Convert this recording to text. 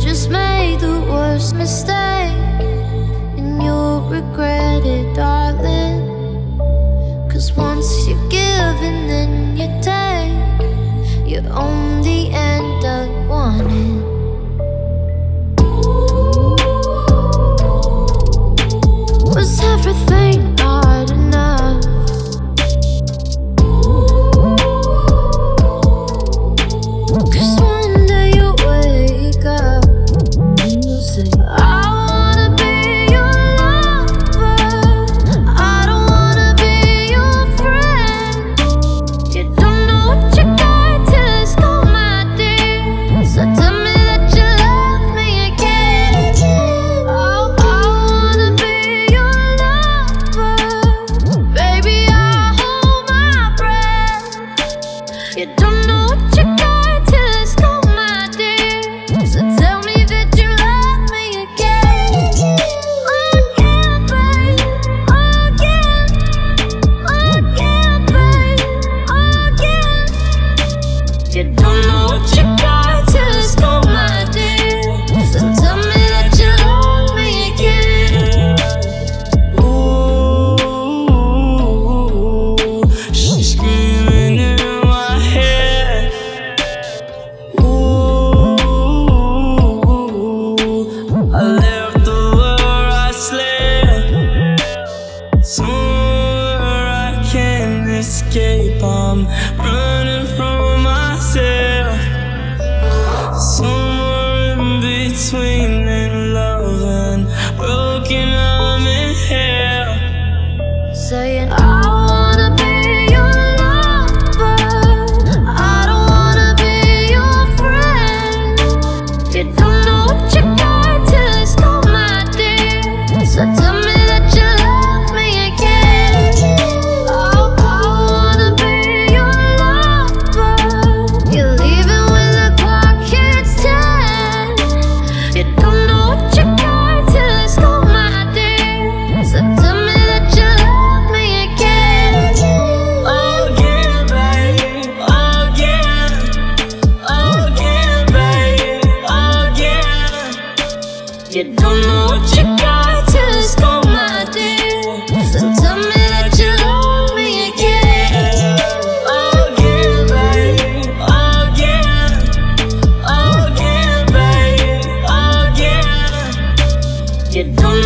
just made the worst mistake, and you'll regret it, darling. Cause once you give and then you take, you only you don't You don't know what you got till it's gone, my dear. So tell me that you love me again. Again. Again. Again. Again. You don't